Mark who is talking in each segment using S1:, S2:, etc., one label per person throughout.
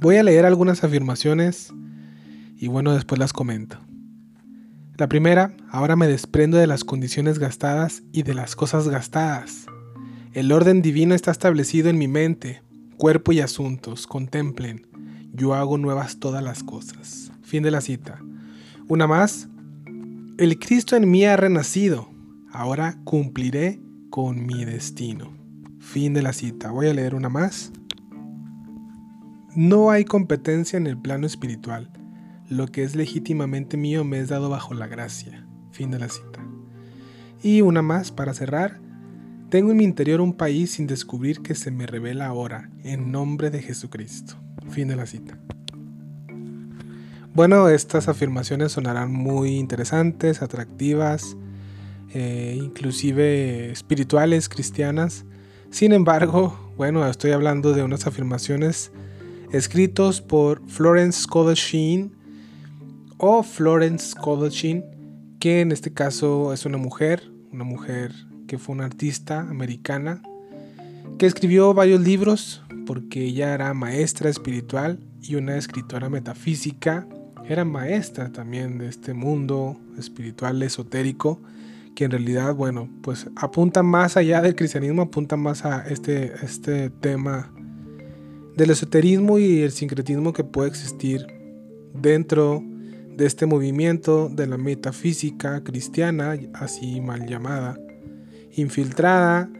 S1: Voy a leer algunas afirmaciones y bueno, después las comento. La primera, ahora me desprendo de las condiciones gastadas y de las cosas gastadas. El orden divino está establecido en mi mente, cuerpo y asuntos. Contemplen, yo hago nuevas todas las cosas. Fin de la cita. Una más, el Cristo en mí ha renacido. Ahora cumpliré con mi destino. Fin de la cita. Voy a leer una más. No hay competencia en el plano espiritual. Lo que es legítimamente mío me es dado bajo la gracia. Fin de la cita. Y una más para cerrar. Tengo en mi interior un país sin descubrir que se me revela ahora, en nombre de Jesucristo. Fin de la cita. Bueno, estas afirmaciones sonarán muy interesantes, atractivas, eh, inclusive espirituales, cristianas. Sin embargo, bueno, estoy hablando de unas afirmaciones escritos por Florence Scovel o Florence Scovel que en este caso es una mujer, una mujer que fue una artista americana, que escribió varios libros porque ella era maestra espiritual y una escritora metafísica, era maestra también de este mundo espiritual esotérico que en realidad, bueno, pues apunta más allá del cristianismo, apunta más a este, este tema del esoterismo y el sincretismo que puede existir dentro de este movimiento de la metafísica cristiana, así mal llamada, infiltrada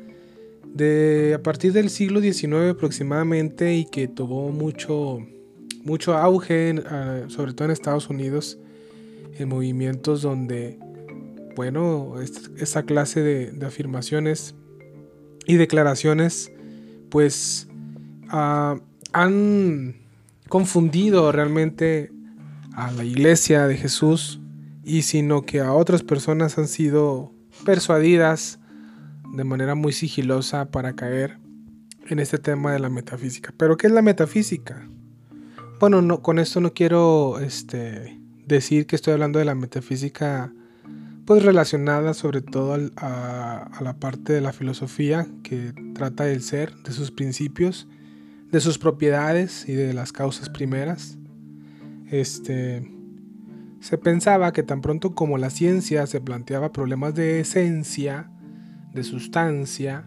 S1: de a partir del siglo XIX aproximadamente y que tuvo mucho, mucho auge, ah, sobre todo en Estados Unidos, en movimientos donde bueno, esa clase de, afirmaciones y declaraciones, pues ah, han confundido realmente a la iglesia de Jesús y sino que a otras personas han sido persuadidas de manera muy sigilosa para caer en este tema de la metafísica. Pero ¿qué es la metafísica? Bueno, no, con esto no quiero este, decir que estoy hablando de la metafísica pues relacionada sobre todo a, la parte de la filosofía que trata del ser, de sus principios, de sus propiedades y de las causas primeras. Este, se pensaba que tan pronto como la ciencia se planteaba problemas de esencia, de sustancia,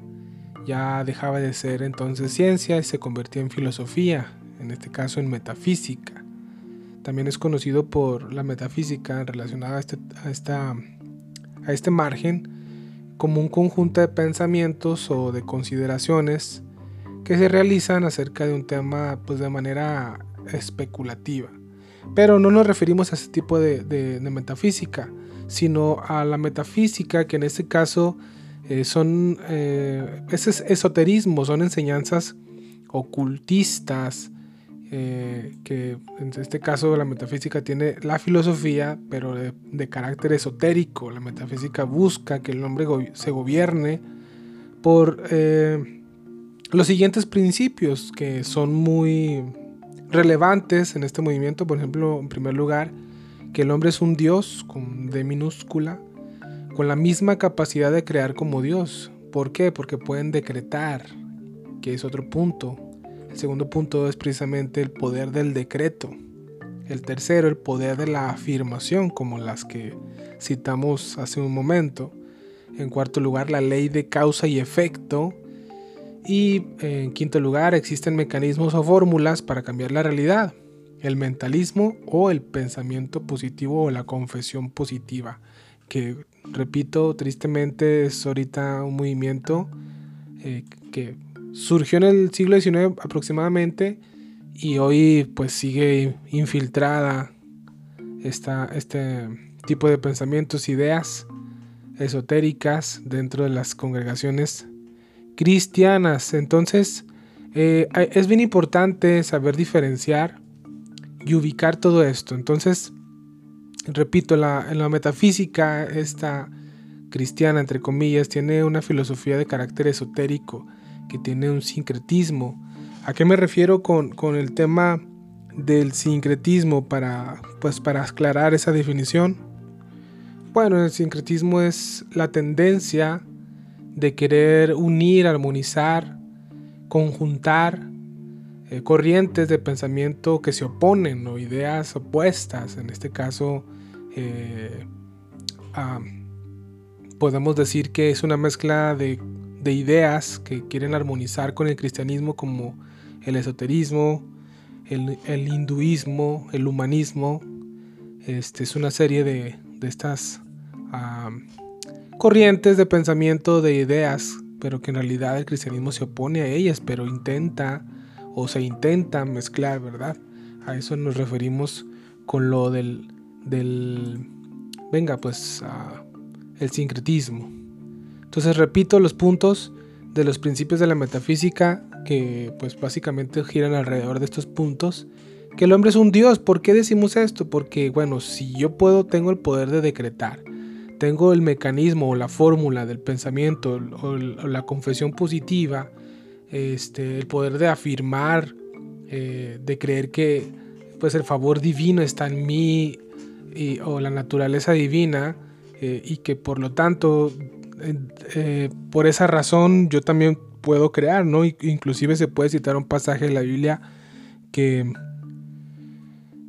S1: ya dejaba de ser entonces ciencia y se convertía en filosofía, en este caso en metafísica. También es conocido por la metafísica relacionada a, este, a esta a este margen como un conjunto de pensamientos o de consideraciones que se realizan acerca de un tema pues de manera especulativa. Pero no nos referimos a ese tipo de, metafísica, sino a la metafísica que en este caso eh, son eh, ese esoterismo, son enseñanzas ocultistas, eh, que en este caso la metafísica tiene la filosofía, pero de, carácter esotérico. La metafísica busca que el hombre se gobierne por eh, los siguientes principios que son muy relevantes en este movimiento. Por ejemplo, en primer lugar, que el hombre es un Dios con D minúscula, con la misma capacidad de crear como Dios. ¿Por qué? Porque pueden decretar, que es otro punto el segundo punto es precisamente el poder del decreto. El tercero, el poder de la afirmación, como las que citamos hace un momento. En cuarto lugar, la ley de causa y efecto. Y en quinto lugar, existen mecanismos o fórmulas para cambiar la realidad. El mentalismo o el pensamiento positivo o la confesión positiva. Que, repito, tristemente es ahorita un movimiento eh, que surgió en el siglo XIX aproximadamente y hoy pues sigue infiltrada este tipo de pensamientos, ideas esotéricas dentro de las congregaciones cristianas. Entonces eh, es bien importante saber diferenciar y ubicar todo esto. Entonces, repito, la, en la metafísica, esta cristiana, entre comillas, tiene una filosofía de carácter esotérico que tiene un sincretismo. ¿A qué me refiero con, el tema del sincretismo para, pues, para aclarar esa definición? Bueno, el sincretismo es la tendencia de querer unir, armonizar, conjuntar eh, corrientes de pensamiento que se oponen o ideas opuestas. En este caso, eh, podemos decir que es una mezcla de, ideas que quieren armonizar con el cristianismo como el esoterismo, el, hinduismo, el humanismo. Este, es una serie de, estas corrientes de pensamiento, de ideas, pero que en realidad el cristianismo se opone a ellas, pero intenta o se intenta mezclar, ¿verdad? A eso nos referimos con lo del, del venga, pues, el sincretismo. Entonces repito los puntos de los principios de la metafísica que pues básicamente giran alrededor de estos puntos. Que el hombre es un dios. ¿Por qué decimos esto? Porque bueno, si yo puedo, tengo el poder de decretar. Tengo el mecanismo o la fórmula del pensamiento o, la confesión positiva este, el poder de afirmar, eh, de creer que pues el favor divino está en mí o la naturaleza divina eh, y que por lo tanto eh, por esa razón yo también puedo crear, ¿no? Inclusive se puede citar un pasaje de la Biblia que,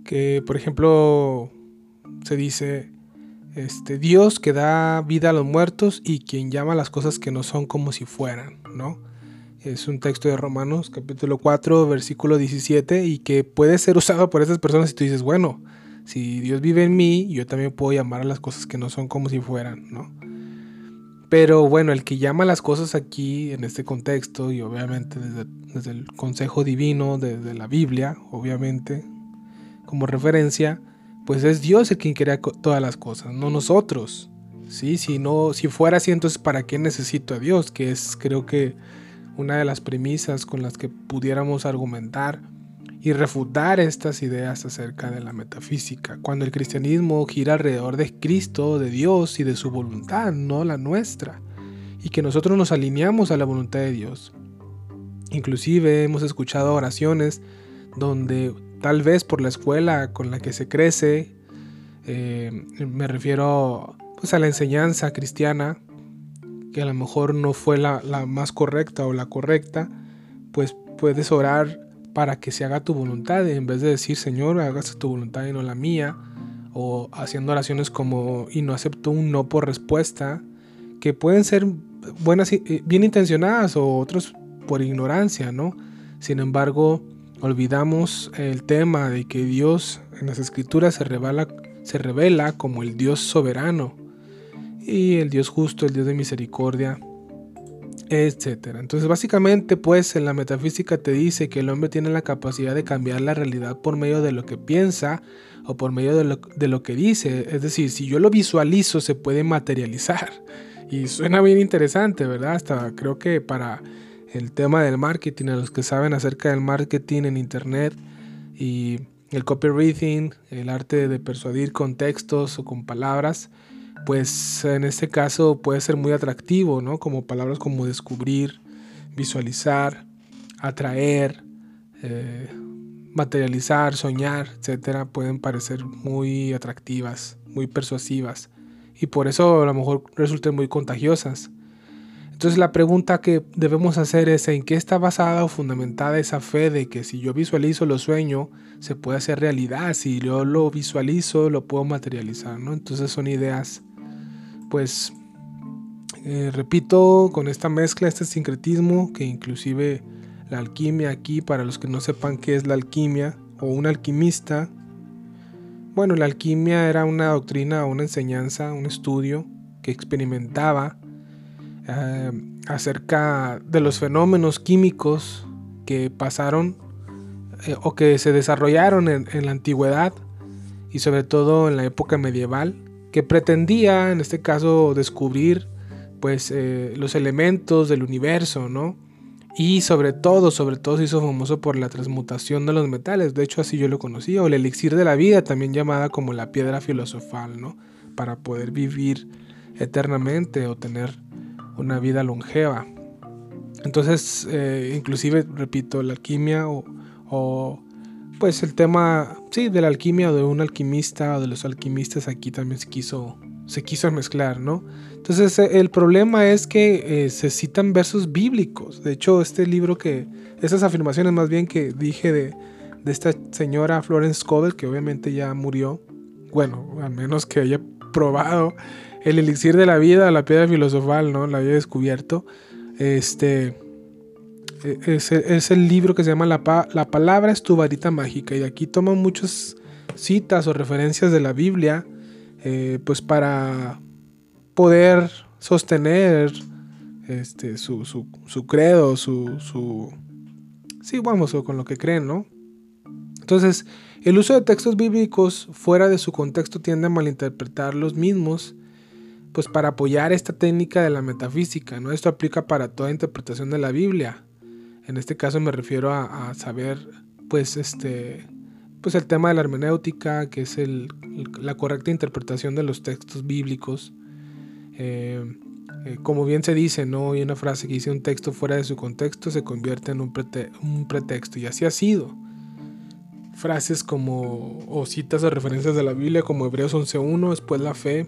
S1: que por ejemplo se dice este, Dios que da vida a los muertos y quien llama las cosas que no son como si fueran, ¿no? Es un texto de Romanos capítulo 4 versículo 17 y que puede ser usado por esas personas si tú dices, bueno, si Dios vive en mí, yo también puedo llamar a las cosas que no son como si fueran, ¿no? Pero bueno, el que llama las cosas aquí en este contexto y obviamente desde, desde el consejo divino, desde la Biblia, obviamente, como referencia, pues es Dios el quien crea todas las cosas, no nosotros. Sí, si no, si fuera así, entonces ¿para qué necesito a Dios? Que es, creo que una de las premisas con las que pudiéramos argumentar y refutar estas ideas acerca de la metafísica, cuando el cristianismo gira alrededor de Cristo, de Dios y de su voluntad, no la nuestra, y que nosotros nos alineamos a la voluntad de Dios. Inclusive hemos escuchado oraciones donde tal vez por la escuela con la que se crece, eh, me refiero pues a la enseñanza cristiana, que a lo mejor no fue la, más correcta o la correcta, pues puedes orar para que se haga tu voluntad en vez de decir Señor, hágase tu voluntad y no la mía, o haciendo oraciones como y no acepto un no por respuesta, que pueden ser buenas, eh, bien intencionadas o otros por ignorancia, ¿no? Sin embargo, olvidamos el tema de que Dios en las escrituras se revela, se revela como el Dios soberano, y el Dios justo, el Dios de misericordia, etc. Entonces básicamente pues en la metafísica te dice que el hombre tiene la capacidad de cambiar la realidad por medio de lo que piensa o por medio de lo, de lo que dice. Es decir, si yo lo visualizo se puede materializar. Y suena bien interesante, ¿verdad? Hasta creo que para el tema del marketing, a los que saben acerca del marketing en internet y el copywriting, el arte de persuadir con textos o con palabras, pues en este caso puede ser muy atractivo, ¿no? Como palabras como descubrir, visualizar, atraer, eh, materializar, soñar, etcétera, pueden parecer muy atractivas, muy persuasivas y por eso a lo mejor resulten muy contagiosas. Entonces la pregunta que debemos hacer es en qué está basada o fundamentada esa fe de que si yo visualizo lo sueño, se puede hacer realidad, si yo lo visualizo, lo puedo materializar, ¿no? Entonces son ideas pues eh, repito, con esta mezcla, este sincretismo, que inclusive la alquimia aquí, para los que no sepan qué es la alquimia o un alquimista, bueno, la alquimia era una doctrina, una enseñanza, un estudio que experimentaba eh, acerca de los fenómenos químicos que pasaron eh, o que se desarrollaron en la antigüedad y sobre todo en la época medieval que pretendía, en este caso, descubrir pues eh, los elementos del universo, ¿no? Y sobre todo, sobre todo se hizo famoso por la transmutación de los metales. De hecho, así yo lo conocía. O el elixir de la vida, también llamada como la piedra filosofal, ¿no? Para poder vivir eternamente o tener una vida longeva. Entonces, eh, inclusive, repito, la alquimia o pues el tema, sí, de la alquimia o de un alquimista o de los alquimistas aquí también se quiso se quiso mezclar, ¿no? Entonces eh, el problema es que eh, se citan versos bíblicos. De hecho, este libro que, esas afirmaciones más bien que dije de, de esta señora Florence Scovel, que obviamente ya murió, bueno, al menos que haya probado el elixir de la vida, la piedra filosofal, ¿no? La había descubierto. Este e, es, el libro que se llama la, la palabra es tu varita mágica y aquí toman muchas citas o referencias de la Biblia eh, pues para poder sostener este, su, su, credo, su, su... Sí, vamos, con lo que creen, ¿no? Entonces, el uso de textos bíblicos fuera de su contexto tiende a malinterpretar los mismos, pues para apoyar esta técnica de la metafísica, ¿no? Esto aplica para toda interpretación de la Biblia. En este caso me refiero a, saber, pues, este, pues el tema de la hermenéutica, que es la correcta interpretación de los textos bíblicos. Eh, eh, como bien se dice, ¿no? Hay una frase que dice un texto fuera de su contexto se convierte en un, un pretexto. Y así ha sido. Frases como, o citas o referencias de la Biblia como Hebreos 11.1, después la fe,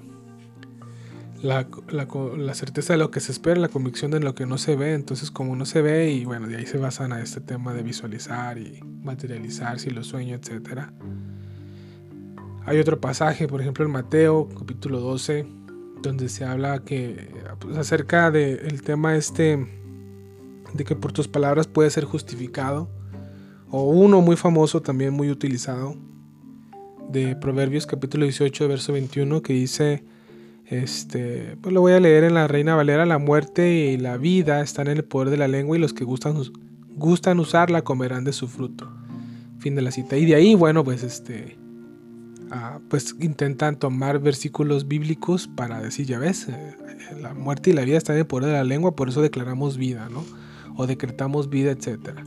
S1: la, la, certeza de lo que se espera, la convicción de lo que no se ve. Entonces, como no se ve, y bueno, de ahí se basan a este tema de visualizar y materializar si lo sueño, etc. Hay otro pasaje, por ejemplo, en Mateo, capítulo 12, donde se habla que pues, acerca del tema este de que por tus palabras puedes ser justificado. O uno muy famoso, también muy utilizado, de Proverbios capítulo 18, verso 21, que dice este, pues lo voy a leer en la Reina Valera. La muerte y la vida están en el poder de la lengua y los que gustan, gustan usarla comerán de su fruto. Fin de la cita. Y de ahí, bueno, pues este, ah, pues intentan tomar versículos bíblicos para decir, ya ves, eh, la muerte y la vida están en el poder de la lengua, por eso declaramos vida, ¿no? O decretamos vida, etcétera.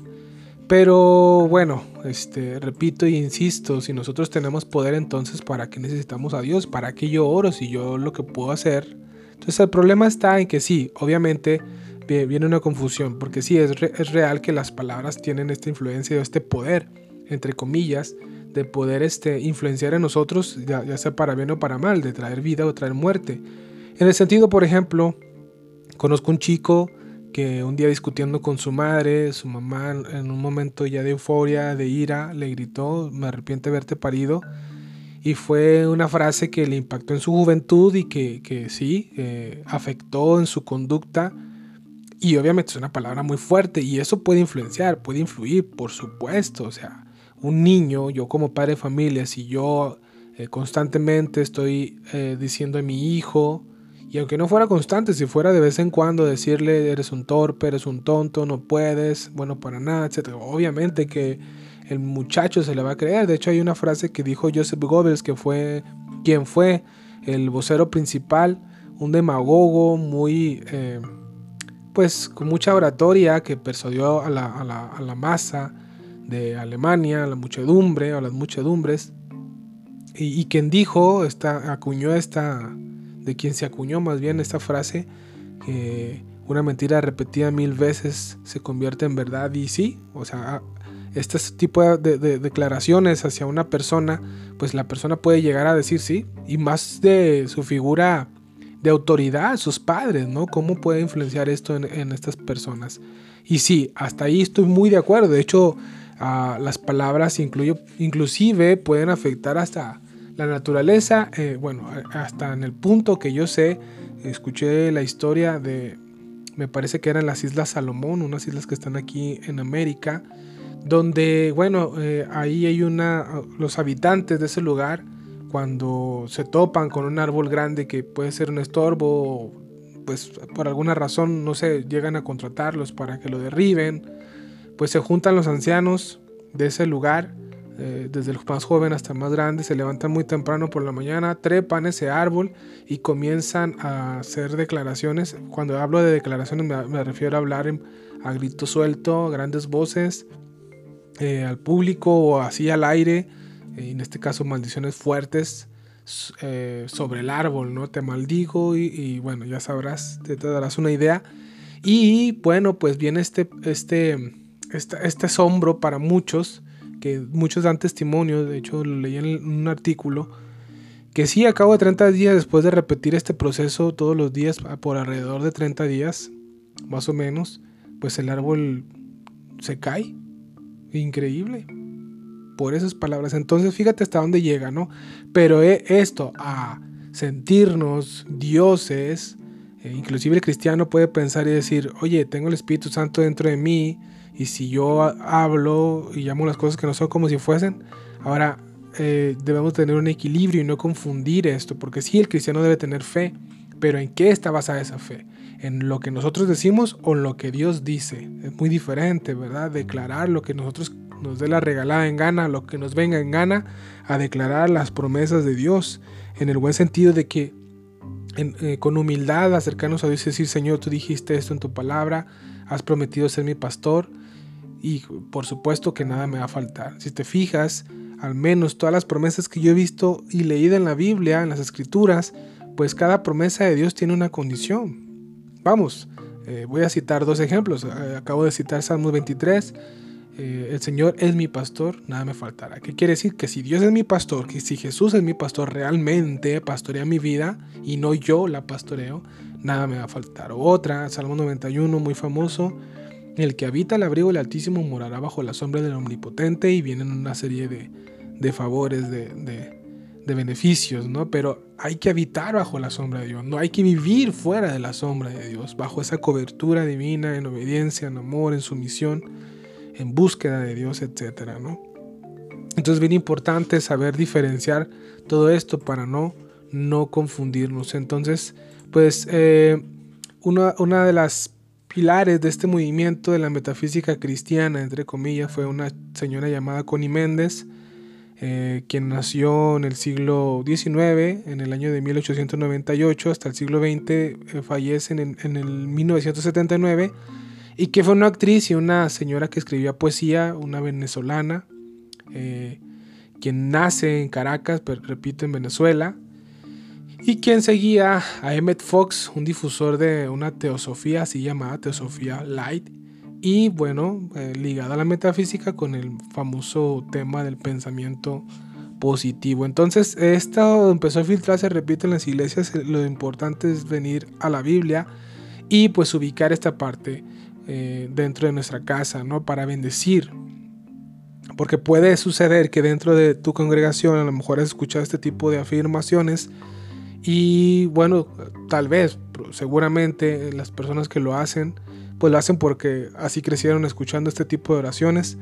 S1: Pero bueno, este, repito y insisto, si nosotros tenemos poder entonces, ¿para qué necesitamos a Dios? ¿Para qué yo oro si yo lo que puedo hacer? Entonces el problema está en que sí, obviamente viene una confusión, porque sí, es, es real que las palabras tienen esta influencia o este poder, entre comillas, de poder este, influenciar en nosotros, ya sea para bien o para mal, de traer vida o traer muerte. En el sentido, por ejemplo, conozco un chico que un día discutiendo con su madre, su mamá en un momento ya de euforia, de ira, le gritó, me arrepiente de verte parido. Y fue una frase que le impactó en su juventud y que, que sí, eh, afectó en su conducta. Y obviamente es una palabra muy fuerte y eso puede influenciar, puede influir, por supuesto. O sea, un niño, yo como padre de familia, si yo eh, constantemente estoy eh, diciendo a mi hijo, y aunque no fuera constante, si fuera de vez en cuando decirle eres un torpe, eres un tonto, no puedes, bueno para nada, etc. Obviamente que el muchacho se le va a creer. De hecho hay una frase que dijo Joseph Goebbels, que fue quien fue el vocero principal, un demagogo muy, eh, pues con mucha oratoria que persuadió a la, a, la, a la, masa de Alemania, a la muchedumbre, a las muchedumbres, y, y quien dijo, esta, acuñó esta de quien se acuñó más bien esta frase, que una mentira repetida mil veces se convierte en verdad y sí, o sea, este tipo de, declaraciones hacia una persona, pues la persona puede llegar a decir sí, y más de su figura de autoridad, sus padres, ¿no? ¿Cómo puede influenciar esto en, estas personas? Y sí, hasta ahí estoy muy de acuerdo, de hecho, las palabras incluyo, inclusive pueden afectar hasta la naturaleza, eh, bueno, hasta en el punto que yo sé, escuché la historia de, me parece que eran las Islas Salomón, unas islas que están aquí en América, donde, bueno, eh, ahí hay una, los habitantes de ese lugar, cuando se topan con un árbol grande que puede ser un estorbo, pues por alguna razón, no sé, llegan a contratarlos para que lo derriben, pues se juntan los ancianos de ese lugar eh, desde el más joven hasta el más grande, se levantan muy temprano por la mañana, trepan ese árbol y comienzan a hacer declaraciones. Cuando hablo de declaraciones me, refiero a hablar a grito suelto, grandes voces, eh, al público o así al aire, eh, en este caso maldiciones fuertes sobre el árbol, ¿no? Te maldigo y, bueno, ya sabrás, te, darás una idea. Y bueno, pues viene este, este, este, este asombro para muchos que muchos dan testimonio, de hecho lo leí en un artículo, Que sí, a cabo de 30 días, después de repetir este proceso todos los días, por alrededor de 30 días, más o menos, pues el árbol se cae. Increíble. Por esas palabras. Entonces, fíjate hasta dónde llega, ¿no? Pero eh, esto, a sentirnos dioses, eh, inclusive el cristiano puede pensar y decir, oye, tengo el Espíritu Santo dentro de mí, y si yo hablo y llamo las cosas que no son como si fuesen, ahora eh, debemos tener un equilibrio y no confundir esto, porque sí, el cristiano debe tener fe, pero ¿en qué está basada esa fe? ¿En lo que nosotros decimos o en lo que Dios dice? Es muy diferente, ¿verdad? Declarar lo que nosotros nos dé la regalada en gana, lo que nos venga en gana, a declarar las promesas de Dios, en el buen sentido de que eh, con humildad acercarnos a Dios y decir, Señor, tú dijiste esto en tu palabra, has prometido ser mi pastor, y por supuesto que nada me va a faltar. Si te fijas, al menos todas las promesas que yo he visto y leído en la Biblia, en las escrituras, pues cada promesa de Dios tiene una condición. Vamos, eh, voy a citar dos ejemplos. Eh, acabo de citar Salmos 23. Eh, el Señor es mi pastor, nada me faltará. ¿Qué quiere decir? Que si Dios es mi pastor, que si Jesús es mi pastor, realmente pastorea mi vida y no yo la pastoreo, nada me va a faltar. Otra, Salmo 91, muy famoso. El que habita el abrigo del Altísimo morará bajo la sombra del Omnipotente y vienen una serie de, favores, de, beneficios, ¿no? Pero hay que habitar bajo la sombra de Dios, no hay que vivir fuera de la sombra de Dios, bajo esa cobertura divina, en obediencia, en amor, en sumisión, en búsqueda de Dios, etcétera, ¿no? Entonces es bien importante saber diferenciar todo esto para no, no confundirnos. Entonces, pues eh, una, una de las pilares de este movimiento de la metafísica cristiana, entre comillas, fue una señora llamada Connie Méndez, eh, quien nació en el siglo XIX, en el año de 1898, hasta el siglo XX, eh, fallece en, el 1979, y que fue una actriz y una señora que escribía poesía, una venezolana, eh, quien nace en Caracas, pero repito, en Venezuela, y quien seguía a Emmett Fox, un difusor de una teosofía así llamada Teosofía Light, y bueno, eh, ligada a la metafísica con el famoso tema del pensamiento positivo. Entonces, esto empezó a filtrarse, repito, en las iglesias. Eh, lo importante es venir a la Biblia y pues ubicar esta parte eh, dentro de nuestra casa, ¿no? Para bendecir. Porque puede suceder que dentro de tu congregación a lo mejor has escuchado este tipo de afirmaciones y bueno, tal vez, seguramente las personas que lo hacen, pues lo hacen porque así crecieron escuchando este tipo de oraciones.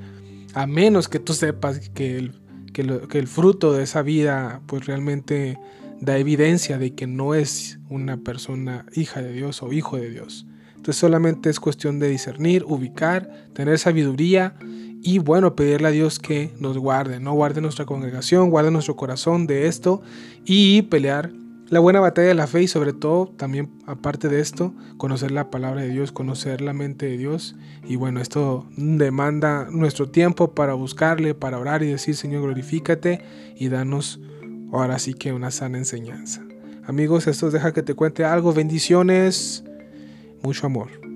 S1: A menos que tú sepas que el, que, el fruto de esa vida pues realmente da evidencia de que no es una persona hija de Dios o hijo de Dios. Entonces solamente es cuestión de discernir, ubicar, tener sabiduría y bueno, pedirle a Dios que nos guarde, no guarde nuestra congregación, guarde nuestro corazón de esto y pelear la buena batalla de la fe y sobre todo también aparte de esto, conocer la palabra de Dios, conocer la mente de Dios. Y bueno, esto demanda nuestro tiempo para buscarle, para orar y decir, Señor, glorifícate y danos ahora sí que una sana enseñanza. Amigos, esto deja que te cuente algo. Bendiciones, mucho amor.